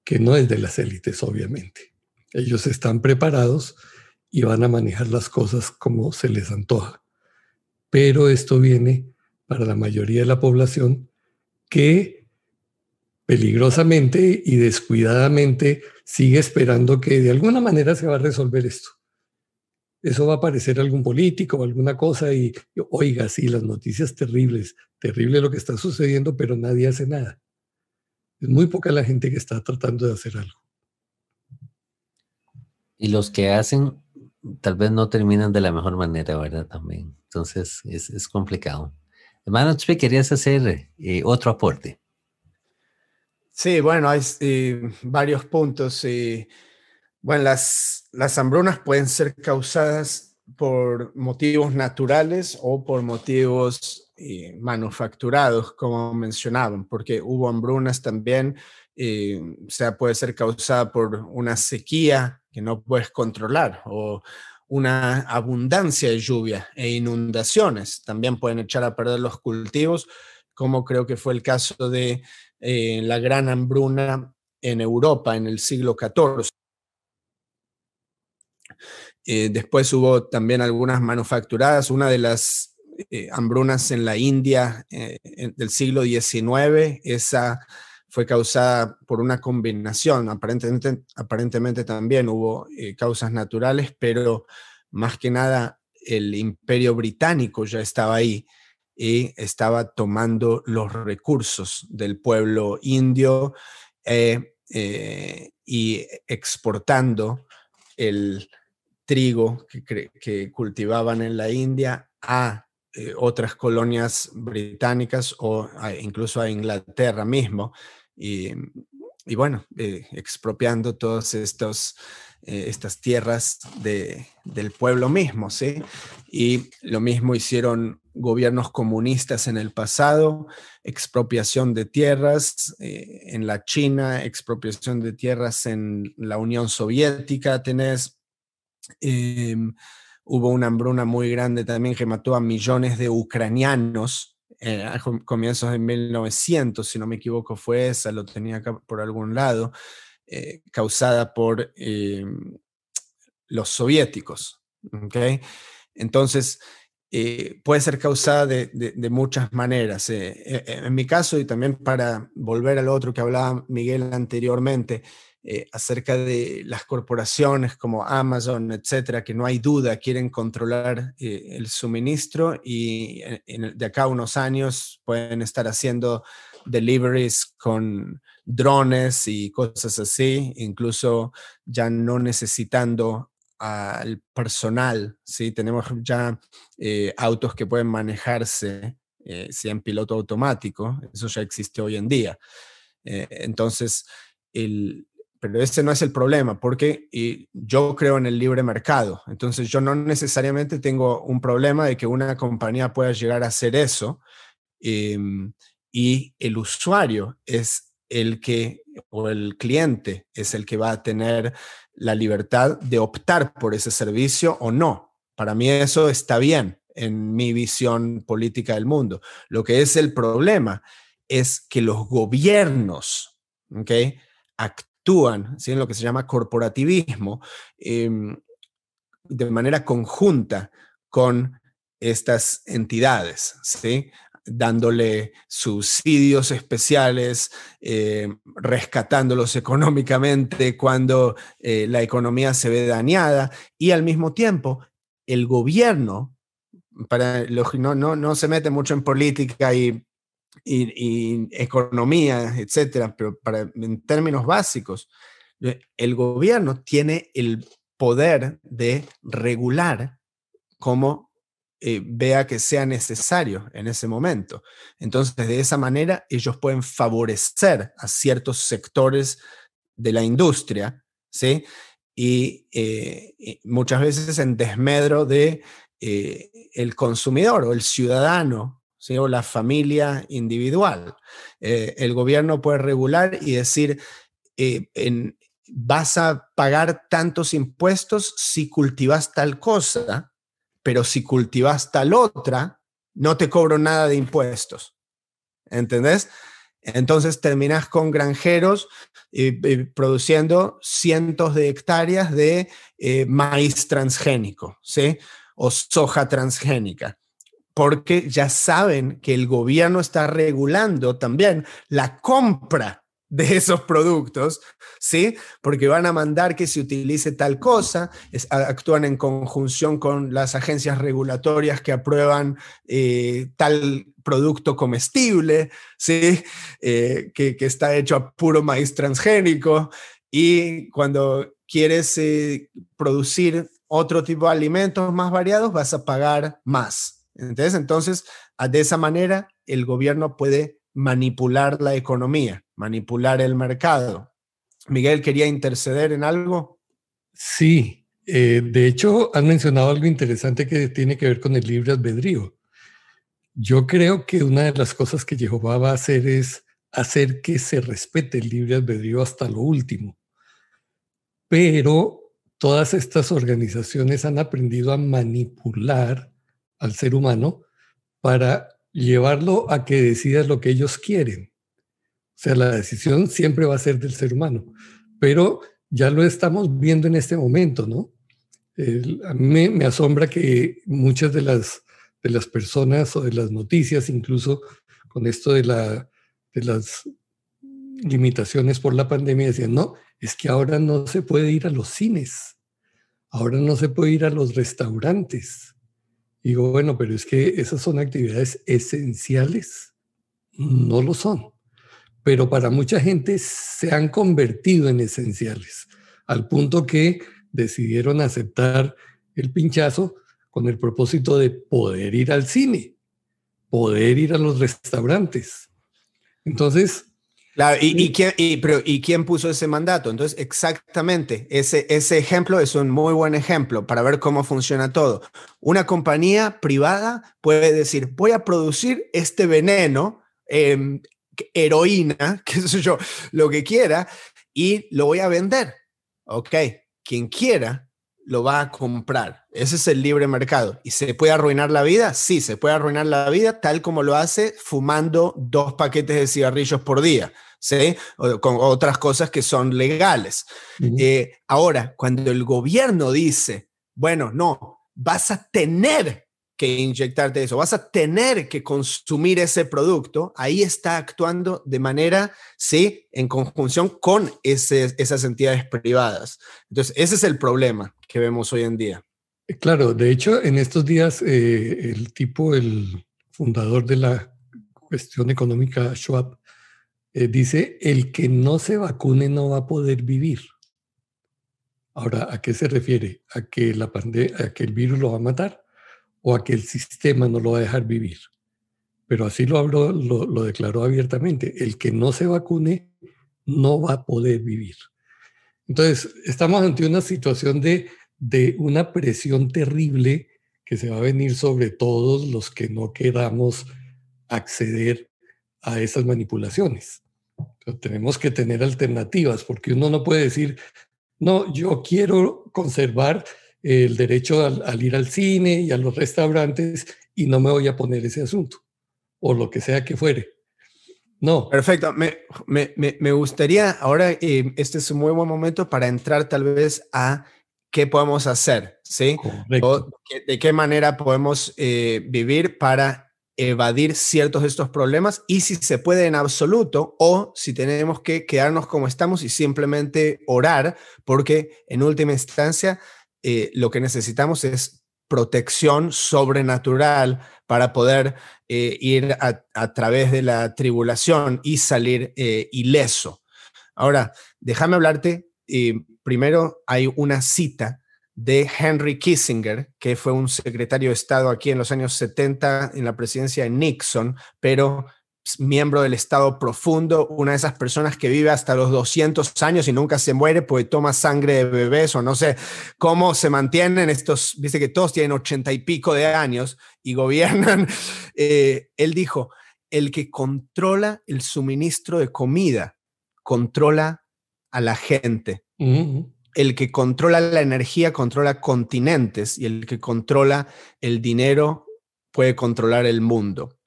S3: que no es de las élites, obviamente. Ellos están preparados y van a manejar las cosas como se les antoja. Pero esto viene para la mayoría de la población que peligrosamente y descuidadamente sigue esperando que de alguna manera se va a resolver esto. Eso va a aparecer algún político o alguna cosa y, oiga, sí, las noticias terribles, terrible lo que está sucediendo, pero nadie hace nada. Es muy poca la gente que está tratando de hacer algo.
S1: Y los que hacen tal vez no terminan de la mejor manera, ¿verdad? También. Entonces es, complicado. Hermano, querías hacer eh, otro aporte.
S2: Sí, bueno, hay varios puntos. bueno, las, las hambrunas pueden ser causadas por motivos naturales o por motivos eh, manufacturados, como mencionaban, porque hubo hambrunas también, eh, o sea, puede ser causada por una sequía que no puedes controlar o una abundancia de lluvia e inundaciones. También pueden echar a perder los cultivos, como creo que fue el caso de eh, la gran hambruna en Europa en el siglo XIV. Eh, después hubo también algunas manufacturadas, una de las eh, hambrunas en la India del siglo XIX, esa fue causada por una combinación, aparentemente, aparentemente también hubo causas naturales, pero más que nada el imperio británico ya estaba ahí y estaba tomando los recursos del pueblo indio eh, eh, y exportando el trigo que, cultivaban en la India a eh, otras colonias británicas o incluso a Inglaterra mismo. Y, y bueno, expropiando todos estos eh, estas tierras del pueblo mismo, ¿sí? Y lo mismo hicieron gobiernos comunistas en el pasado, expropiación de tierras eh, en la China, expropiación de tierras en la Unión Soviética, tenés... Em, hubo una hambruna muy grande también que mató a millones de ucranianos eh, a comienzos de 1900, si no me equivoco, fue esa, lo tenía acá por algún lado, eh, causada por eh, los soviéticos. Entonces, puede ser causada de, muchas maneras. en mi caso, y también para volver al otro que hablaba Miguel anteriormente, eh, acerca de las corporaciones como Amazon, etcétera, que no hay duda quieren controlar eh, el suministro y de acá a unos años pueden estar haciendo deliveries con drones y cosas así, incluso ya no necesitando al personal, ¿sí? Tenemos ya eh, autos que pueden manejarse si en piloto automático, eso ya existe hoy en día. entonces, el, pero ese no es el problema, porque yo creo en el libre mercado. Entonces yo no necesariamente tengo un problema de que una compañía pueda llegar a hacer eso. Em, y el usuario es el que, o el cliente es el que va a tener la libertad de optar por ese servicio o no. Para mí eso está bien en mi visión política del mundo. Lo que es el problema es que los gobiernos, actúan en lo que se llama corporativismo em, de manera conjunta con estas entidades, ¿sí? Dándole subsidios especiales, em, rescatándolos económicamente cuando eh, la economía se ve dañada y al mismo tiempo el gobierno, para no, no, no se mete mucho en política y y, economía, etcétera, pero para, en términos básicos, eh, el gobierno tiene el poder de regular como eh, vea que sea necesario en ese momento. Entonces, de esa manera, ellos pueden favorecer a ciertos sectores de la industria, ¿sí? Y, eh, muchas veces en desmedro de el consumidor o el ciudadano o la familia individual. Eh, el gobierno puede regular y decir, eh, vas a pagar tantos impuestos si cultivas tal cosa, pero si cultivas tal otra, no te cobro nada de impuestos. ¿Entendés? Entonces terminas con granjeros produciendo cientos de hectáreas de eh, maíz transgénico, ¿sí? O soja transgénica porque ya saben que el gobierno está regulando también la compra de esos productos, ¿sí? Porque van a mandar que se utilice tal cosa, actúan en conjunción con las agencias regulatorias que aprueban eh, tal producto comestible, ¿sí? Eh, que, está hecho a puro maíz transgénico y cuando quieres eh, producir otro tipo de alimentos más variados, vas a pagar más. Entonces, entonces, de esa manera, el gobierno puede manipular la economía, manipular el mercado. Miguel, ¿quería interceder en algo?
S3: Sí, eh, de hecho, han mencionado algo interesante que tiene que ver con el libre albedrío. Yo creo que una de las cosas que Jehová va a hacer es hacer que se respete el libre albedrío hasta lo último. Pero todas estas organizaciones han aprendido a manipular al ser humano para llevarlo a que decida lo que ellos quieren. O sea, la decisión siempre va a ser del ser humano, pero ya lo estamos viendo en este momento, ¿no? a mí me, asombra que muchas de las, de las personas o de las noticias, incluso con esto de, la, de las limitaciones por la pandemia, decían, no, es que ahora no se puede ir a los cines, ahora no se puede ir a los restaurantes, Digo, bueno, pero es que esas son actividades esenciales. No lo son. Pero para mucha gente se han convertido en esenciales, al punto que decidieron aceptar el pinchazo con el propósito de poder ir al cine, poder ir a los restaurantes. Entonces,
S2: y, quién, pero, ¿y quién puso ese mandato? Entonces, exactamente, ese, ese ejemplo es un muy buen ejemplo para ver cómo funciona todo. Una compañía privada puede decir, voy a producir este veneno, em, heroína, <laughs> qué sé yo, lo que quiera, y lo voy a vender. Ok, quien quiera lo va a comprar. Ese es el libre mercado. ¿Y se puede arruinar la vida? Sí, se puede arruinar la vida tal como lo hace fumando dos paquetes de cigarrillos por día. ¿Sí? O, con otras cosas que son legales. Eh, ahora, cuando el gobierno dice, bueno, no, vas a tener que inyectarte eso, vas a tener que consumir ese producto, ahí está actuando de manera, sí, en conjunción con esas entidades privadas. Entonces, ese es el problema que vemos hoy en día.
S3: Claro, de hecho, en estos días, eh, el tipo, el fundador de la cuestión económica, Schwab, eh, dice, el que no se vacune no va a poder vivir. Ahora, ¿a qué se refiere? ¿A que, la a que el virus lo va a matar? O a que el sistema no lo va a dejar vivir. Pero así lo habló, lo, declaró abiertamente. El que no se vacune no va a poder vivir. Entonces, estamos ante una situación de, de una presión terrible que se va a venir sobre todos los que no queramos acceder a esas manipulaciones. tenemos que tener alternativas, porque uno no puede decir, no, yo quiero conservar el derecho al, ir al cine y a los restaurantes y no me voy a poner ese asunto o lo que sea que fuere. No.
S2: Perfecto. Me, me, me gustaría, ahora eh, este es un muy buen momento para entrar tal vez a qué podemos hacer, ¿sí? O de qué manera podemos eh, vivir para evadir ciertos de estos problemas y si se puede en absoluto o si tenemos que quedarnos como estamos y simplemente orar, porque en última instancia eh, lo que necesitamos es protección sobrenatural para poder eh, ir a, través de la tribulación y salir eh, ileso. Ahora, déjame hablarte, primero hay una cita de Henry Kissinger, que fue un secretario de Estado aquí en los años 70 en la presidencia de Nixon, pero miembro del estado profundo, una de esas personas que vive hasta los 200 años y nunca se muere porque toma sangre de bebés o no sé cómo se mantienen estos, dice que todos tienen ochenta y pico de años y gobiernan. <laughs> Eh, él dijo, el que controla el suministro de comida, controla a la gente. El que controla la energía, controla continentes y el que controla el dinero puede controlar el mundo.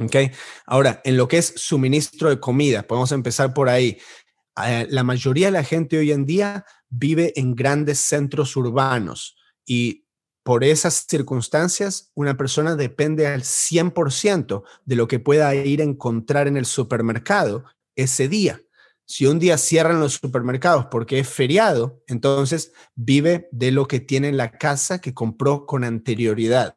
S2: Okay. Ahora, en lo que es suministro de comida, podemos empezar por ahí. Eh, la mayoría de la gente hoy en día vive en grandes centros urbanos y por esas circunstancias, una persona depende al 100% de lo que pueda ir a encontrar en el supermercado ese día. Si un día cierran los supermercados porque es feriado, entonces vive de lo que tiene en la casa que compró con anterioridad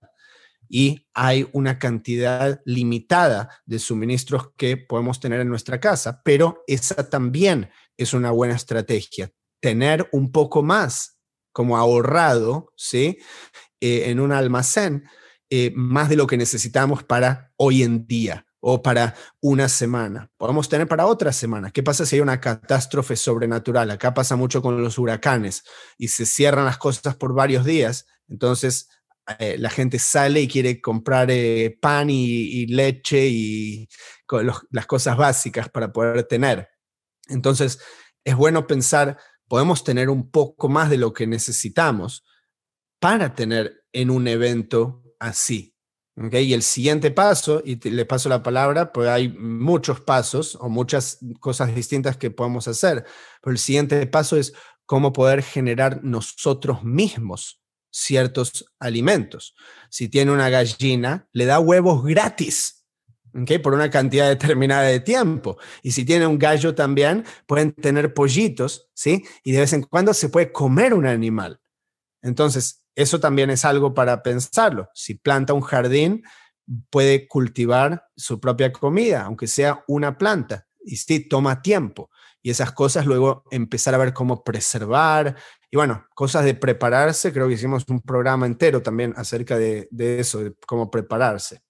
S2: y hay una cantidad limitada de suministros que podemos tener en nuestra casa, pero esa también es una buena estrategia. Tener un poco más como ahorrado, ¿sí? Eh, en un almacén, eh, más de lo que necesitamos para hoy en día o para una semana. Podemos tener para otra semana. ¿Qué pasa si hay una catástrofe sobrenatural? Acá pasa mucho con los huracanes y se cierran las cosas por varios días. Entonces eh, la gente sale y quiere comprar eh, pan y, leche y las cosas básicas para poder tener. Entonces, es bueno pensar, podemos tener un poco más de lo que necesitamos para tener en un evento así. Y el siguiente paso, y le paso la palabra, pues hay muchos pasos o muchas cosas distintas que podemos hacer, pero el siguiente paso es cómo poder generar nosotros mismos ciertos alimentos. Si tiene una gallina, le da huevos gratis, ¿okay? por una cantidad determinada de tiempo. Y si tiene un gallo también, pueden tener pollitos, ¿sí? Y de vez en cuando se puede comer un animal. Entonces, eso también es algo para pensarlo. Si planta un jardín, puede cultivar su propia comida, aunque sea una planta. Y sí, toma tiempo. Y esas cosas luego empezar a ver cómo preservar y bueno, cosas de prepararse, creo que hicimos un programa entero también acerca de, eso, de cómo prepararse.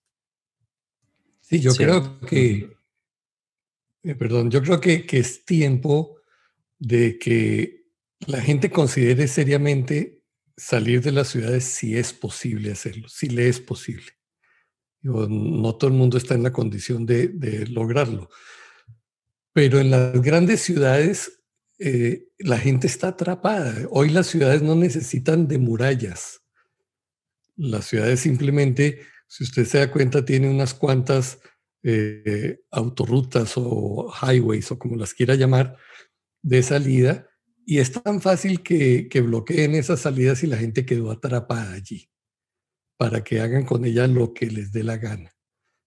S3: Sí, yo creo que, eh, perdón, yo creo que, que es tiempo de que la gente considere seriamente salir de las ciudades si es posible hacerlo, si le es posible. no todo el mundo está en la condición de, de, lograrlo. Pero en las grandes ciudades eh, la gente está atrapada. Hoy las ciudades no necesitan de murallas. Las ciudades simplemente, si usted se da cuenta, tienen unas cuantas eh, autorutas o highways o como las quiera llamar de salida y es tan fácil que, que bloqueen esas salidas y la gente quedó atrapada allí para que hagan con ella lo que les dé la gana.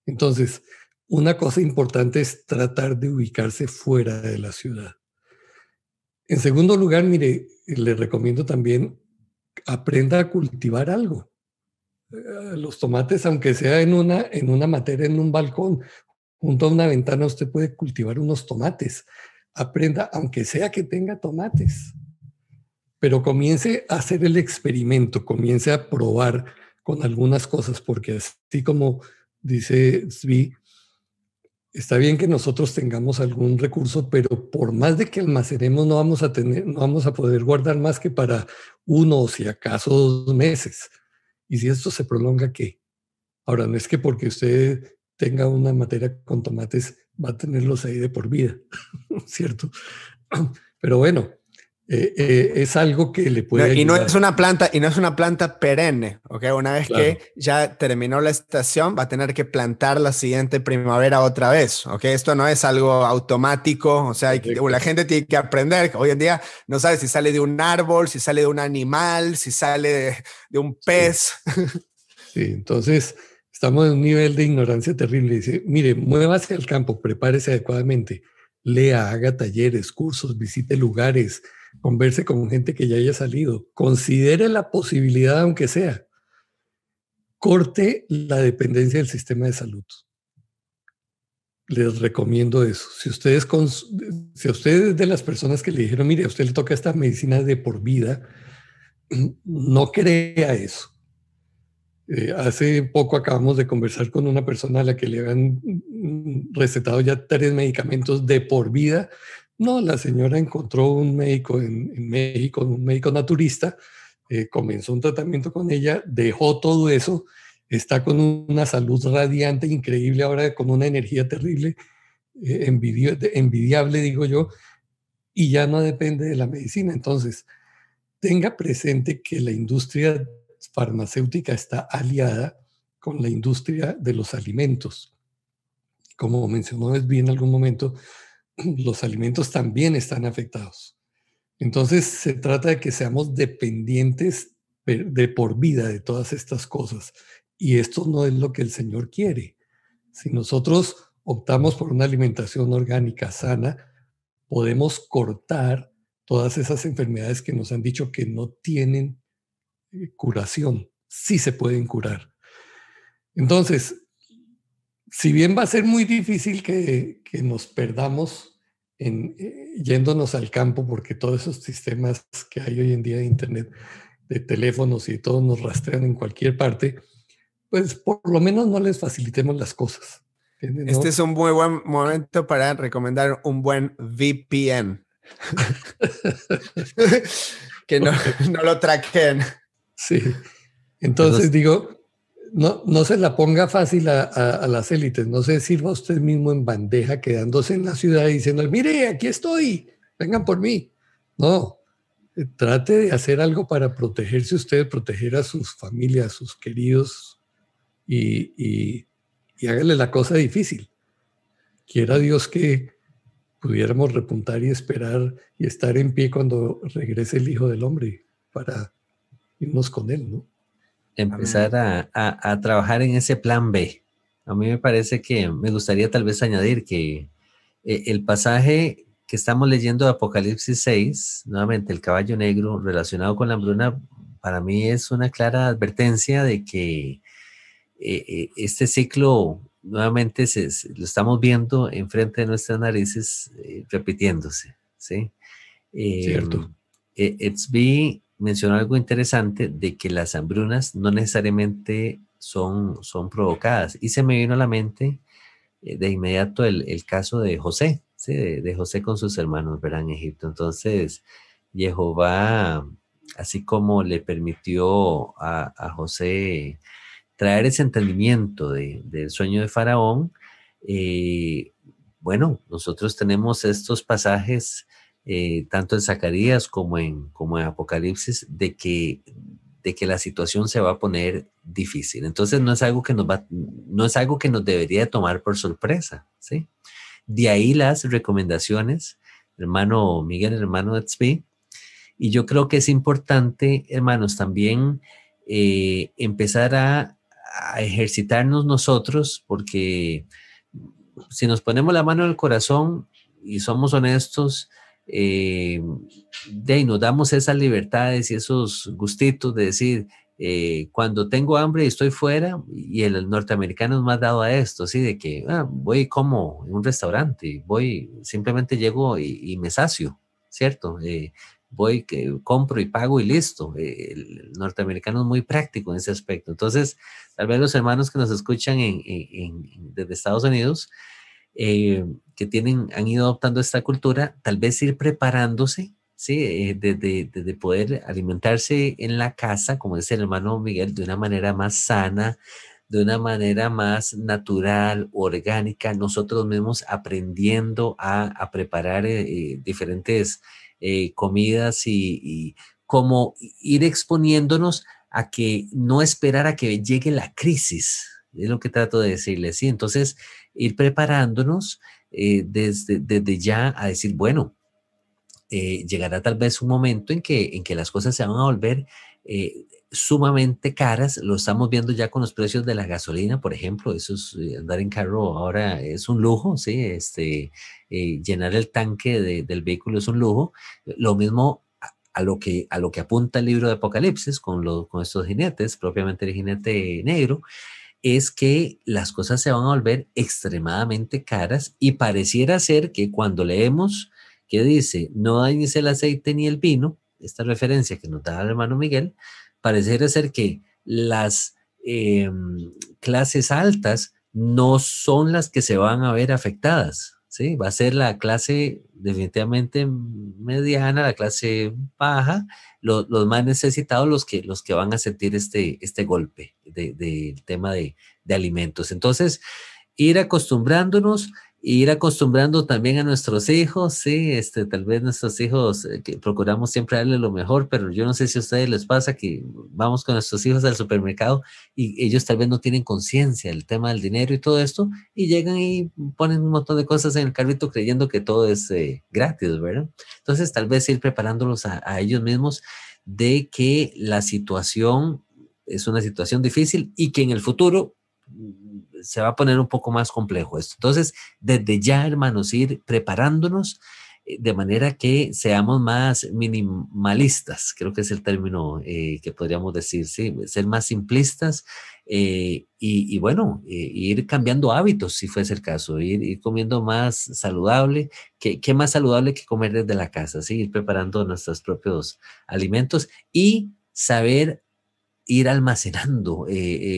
S3: Entonces, una cosa importante es tratar de ubicarse fuera de la ciudad. En segundo lugar, mire, le recomiendo también aprenda a cultivar algo. Eh, los tomates, aunque sea en una, en una materia, en un balcón, junto a una ventana, usted puede cultivar unos tomates. Aprenda, aunque sea que tenga tomates. Pero comience a hacer el experimento, comience a probar con algunas cosas, porque así como dice Svi, está bien que nosotros tengamos algún recurso, pero por más de que almacenemos, no vamos a tener, no vamos a poder guardar más que para uno o si acaso dos meses. Y si esto se prolonga, ¿qué? Ahora, no es que porque usted tenga una materia con tomates va a tenerlos ahí de por vida, <laughs> ¿cierto? <clears throat> Pero bueno, eh, eh, es algo que le puede
S2: y no es una planta y no es una planta perenne ok una vez que ya terminó la estación va a tener que plantar la siguiente primavera otra vez ok esto no es algo automático o sea la gente tiene que aprender. Hoy en día no sabe si sale de un árbol si sale de un animal si sale de, un pez. <laughs>
S3: Sí. entonces estamos en un nivel de ignorancia terrible. Dice mire muévase al campo prepárese adecuadamente lea haga talleres cursos visite lugares converse con gente que ya haya salido, considere la posibilidad, aunque sea, corte la dependencia del sistema de salud. Les recomiendo eso. Si ustedes, ustedes de las personas que le dijeron, mire, a usted le toca esta medicina de por vida, no crea eso. Eh, hace poco acabamos de conversar con una persona a la que le habían recetado ya tres medicamentos de por vida no, la señora encontró un médico en, México, un médico naturista, eh, comenzó un tratamiento con ella, dejó todo eso, está con una salud radiante, increíble, ahora con una energía terrible, eh, envidiable, digo yo, y ya no depende de la medicina. Entonces, tenga presente que la industria farmacéutica está aliada con la industria de los alimentos. Como mencionó bien en algún momento, <clears throat> los alimentos también están afectados. Entonces se trata de que seamos dependientes de por vida de todas estas cosas. Y esto no es lo que el Señor quiere. Si nosotros optamos por una alimentación orgánica sana, podemos cortar todas esas enfermedades que nos han dicho que no tienen eh, curación. Sí se pueden curar. Entonces, si bien va a ser muy difícil que, nos perdamos en, eh, yéndonos al campo, porque todos esos sistemas que hay hoy en día de Internet, de teléfonos y todo nos rastrean en cualquier parte, pues por lo menos no les facilitemos las cosas.
S2: Este es un muy buen momento para recomendar un buen VPN. <laughs> <laughs> que no, no lo traqueen.
S3: Sí. Entonces digo, no, no se la ponga fácil a, las élites, no se sirva usted mismo en bandeja quedándose en la ciudad diciendo, mire, aquí estoy, vengan por mí. No, eh, trate de hacer algo para protegerse usted, proteger a sus familias, a sus queridos y, y, y hágale la cosa difícil. Quiera Dios que pudiéramos repuntar y esperar y estar en pie cuando regrese el Hijo del Hombre para irnos con Él, ¿no?
S1: Empezar a, trabajar en ese plan B. A mí me parece que me gustaría tal vez añadir que eh, el pasaje que estamos leyendo de Apocalipsis 6, nuevamente el caballo negro relacionado con la hambruna, para mí es una clara advertencia de que eh, eh, este ciclo nuevamente se, lo estamos viendo enfrente de nuestras narices repitiéndose. ¿sí?
S3: Cierto.
S1: Etzbi mencionó algo interesante de que las hambrunas no necesariamente son, son provocadas. Y se me vino a la mente eh, de inmediato el, caso de José, de, José con sus hermanos, verán, en Egipto. Entonces, Jehová, así como le permitió a, José traer ese entendimiento del sueño de Faraón, eh, bueno, nosotros tenemos estos pasajes eh, tanto en Zacarías como en, como en Apocalipsis, de que, de que la situación se va a poner difícil. Entonces no es algo que nos va, no es algo que nos debería tomar por sorpresa, ¿sí? De ahí las recomendaciones, hermano Miguel, hermano Etsby, y yo creo que es importante, hermanos, también eh, empezar a, a ejercitarnos nosotros, porque si nos ponemos la mano en el corazón y somos honestos, eh, de nos damos esas libertades y esos gustitos de decir, eh, cuando tengo hambre y estoy fuera, y el norteamericano es más dado a esto, ¿sí? De que ah, voy como en un restaurante, voy, simplemente llego y, me sacio, ¿cierto? Eh, voy, que compro y pago y listo. Eh, el norteamericano es muy práctico en ese aspecto. Entonces, tal vez los hermanos que nos escuchan en, desde Estados Unidos, eh, que tienen, han ido adoptando esta cultura, tal vez ir preparándose, ¿sí? Desde eh, de, poder alimentarse en la casa, como dice el hermano Miguel, de una manera más sana, de una manera más natural, orgánica, nosotros mismos aprendiendo a, preparar diferentes eh, comidas y, y como ir exponiéndonos a que no esperar a que llegue la crisis, es lo que trato de decirles, ¿sí? Entonces, ir preparándonos eh, desde, desde ya a decir, bueno, eh, llegará tal vez un momento en que, en que las cosas se van a volver sumamente caras, lo estamos viendo ya con los precios de la gasolina, por ejemplo, eso es, eh, andar en carro ahora es un lujo, ¿sí? Este, eh, llenar el tanque del vehículo es un lujo. Lo mismo a, lo, que, a lo que apunta el libro de Apocalipsis con, con estos jinetes, propiamente el jinete negro, es que las cosas se van a volver extremadamente caras y pareciera ser que cuando leemos que dice, no dañes el aceite ni el vino, esta referencia que nos da el hermano Miguel, pareciera ser que las em, clases altas no son las que se van a ver afectadas. ¿Sí? Va a ser la clase definitivamente mediana, la clase baja, los más necesitados los que, los que van a sentir este, este golpe del tema de, de alimentos. Entonces, ir acostumbrándonos ir acostumbrando también a nuestros hijos, sí, este, tal vez nuestros hijos, eh, que procuramos siempre darle lo mejor, pero yo no sé si a ustedes les pasa que vamos con nuestros hijos al supermercado y ellos tal vez no tienen conciencia del tema del dinero y todo esto, y llegan y ponen un montón de cosas en el carrito creyendo que todo es eh, gratis, ¿verdad? Entonces, tal vez ir preparándolos a, a ellos mismos de que la situación es una situación difícil y que en el futuro se va a poner un poco más complejo esto. Entonces, desde ya, hermanos, ir preparándonos eh, de manera que seamos más minimalistas, creo que es el término eh, que podríamos decir, sí, ser más simplistas eh, y, bueno, ir cambiando hábitos, si fuese el caso, ir, comiendo más saludable, ¿Qué, ¿qué, más saludable que comer desde la casa, ¿sí? ir preparando nuestros propios alimentos y saber ir almacenando eh,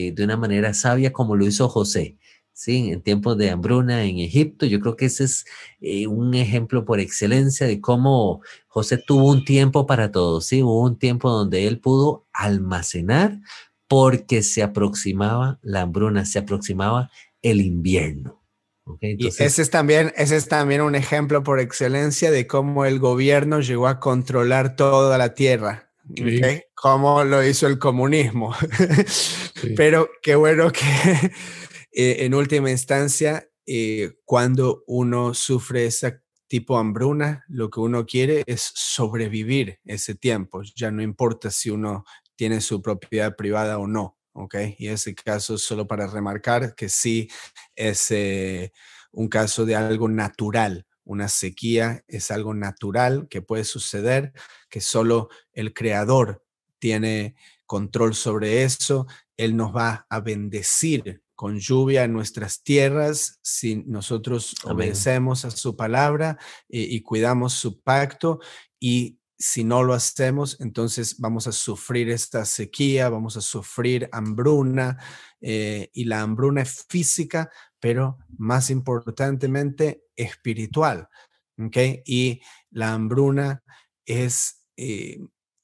S1: eh, de una manera sabia como lo hizo José. ¿sí? En tiempos de hambruna en Egipto, yo creo que ese es eh, un ejemplo por excelencia de cómo José tuvo un tiempo para todo, ¿sí? Hubo un tiempo donde él pudo almacenar porque se aproximaba la hambruna, se aproximaba el invierno.
S2: y ese es, también, ese es también un ejemplo por excelencia de cómo el gobierno llegó a controlar toda la tierra como lo hizo el comunismo. <laughs> Pero qué bueno que <laughs> eh, en última instancia, eh, cuando uno sufre esa tipo de hambruna, lo que uno quiere es sobrevivir ese tiempo. Ya no importa si uno tiene su propiedad privada o no. ¿ok? Y ese caso solo para remarcar que sí es eh, un caso de algo natural, una sequía es algo natural que puede suceder, que solo el creador tiene control sobre eso. Él nos va a bendecir con lluvia en nuestras tierras si nosotros obedecemos a su palabra y, cuidamos su pacto. Y si no lo hacemos, entonces vamos a sufrir esta sequía, vamos a sufrir hambruna eh, y la hambruna es física, pero más importantemente espiritual. Y la hambruna es eh,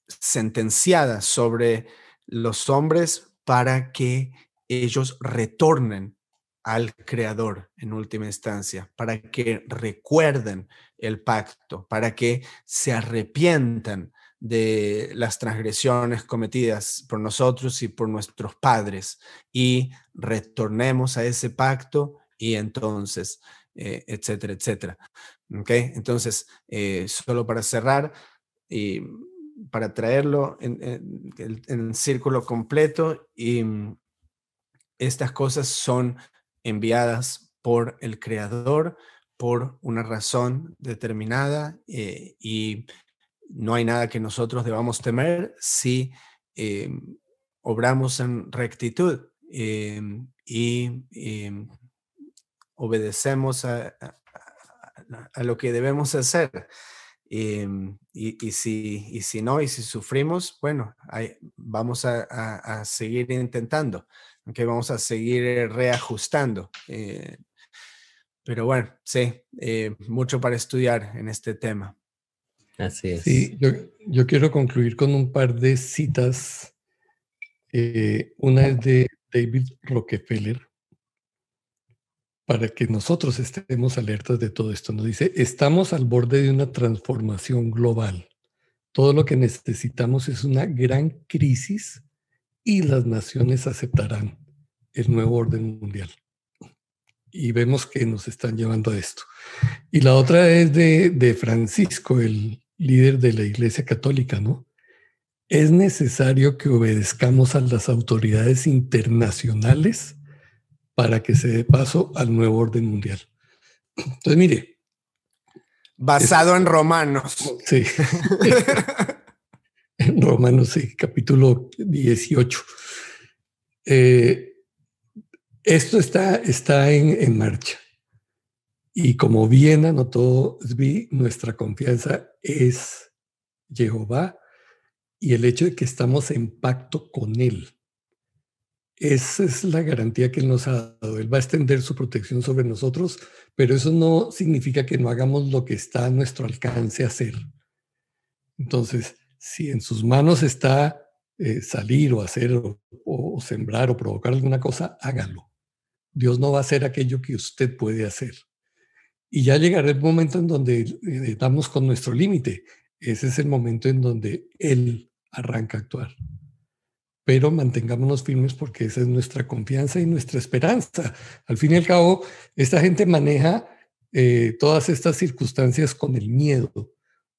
S2: sentenciada sobre los hombres para que ellos retornen al Creador en última instancia, para que recuerden el pacto, para que se arrepientan de las transgresiones cometidas por nosotros y por nuestros padres y retornemos a ese pacto y entonces, eh, etcétera, etcétera. ¿Ok? Entonces, eh, solo para cerrar y para traerlo en, en, en círculo completo y estas cosas son enviadas por el Creador por una razón determinada eh, y no hay nada que nosotros debamos temer si eh, obramos en rectitud eh, y obedecemos a, lo que debemos hacer. Y, si, y si no, y si sufrimos, bueno, vamos a seguir intentando que vamos a seguir reajustando. Eh, pero bueno, sí, eh, mucho para estudiar en este tema.
S1: Así es.
S3: Sí, yo, quiero concluir con un par de citas. una es de David Rockefeller, para que nosotros estemos alertas de todo esto. Nos dice, estamos al borde de una transformación global. Todo lo que necesitamos es una gran crisis y las naciones aceptarán el nuevo orden mundial. Y vemos que nos están llevando a esto. Y la otra es de, Francisco, el líder de la Iglesia Católica, ¿no? Es necesario que obedezcamos a las autoridades internacionales para que se dé paso al nuevo orden mundial. Entonces, mire.
S2: Basado en Romanos.
S3: Sí. <laughs> en Romanos, sí, capítulo 18. Eh, esto está, está en, marcha. Y como bien anotó vi nuestra confianza es Jehová y el hecho de que estamos en pacto con Él. Esa es la garantía que Él nos ha dado. Él va a extender su protección sobre nosotros, pero eso no significa que no hagamos lo que está a nuestro alcance hacer. Entonces, si en sus manos está eh, salir o hacer o, sembrar o provocar alguna cosa, hágalo. Dios no va a hacer aquello que usted puede hacer. Y ya llegará el momento en donde eh, damos con nuestro límite. Ese es el momento en donde Él arranca a actuar. Pero mantengámonos firmes porque esa es nuestra confianza y nuestra esperanza. Al fin y al cabo, esta gente maneja eh, todas estas circunstancias con el miedo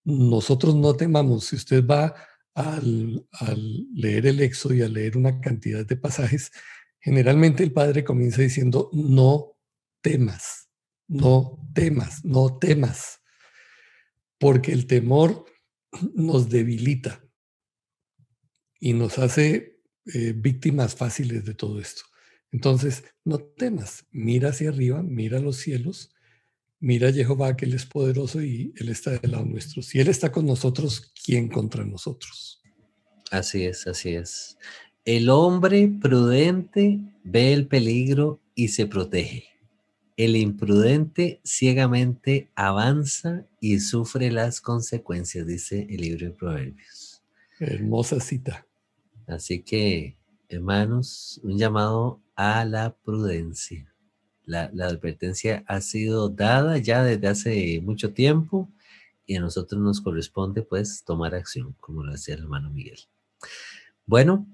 S3: nosotros no temamos. Si usted va al, leer el Éxodo y a leer una cantidad de pasajes, generalmente el Padre comienza diciendo, no temas, no temas, no temas, porque el temor nos debilita y nos hace eh, víctimas fáciles de todo esto. Entonces, no temas, mira hacia arriba, mira los cielos mira Jehová que Él es poderoso y Él está del lado nuestro. Si Él está con nosotros, ¿quién contra nosotros?
S1: Así es, así es. El hombre prudente ve el peligro y se protege. El imprudente ciegamente avanza y sufre las consecuencias, dice el libro de Proverbios.
S3: Hermosa cita.
S1: Así que, hermanos, un llamado a la prudencia la, advertencia ha sido dada ya desde hace mucho tiempo y a nosotros nos corresponde pues tomar acción, como lo decía el hermano Miguel. Bueno,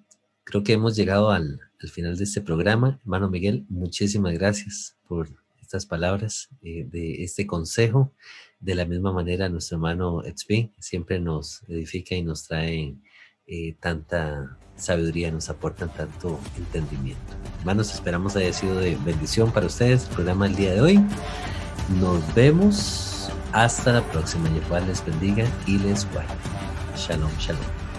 S1: creo que hemos llegado al, final de este programa. Hermano Miguel, muchísimas gracias por estas palabras eh, de este consejo. De la misma manera, nuestro hermano Etzby siempre nos edifica y nos trae eh, tanta sabiduría, nos aportan tanto entendimiento. Hermanos, esperamos haya sido de bendición para ustedes el programa del día de hoy. Nos vemos hasta la próxima. Les bendiga y les guarde. Shalom, shalom.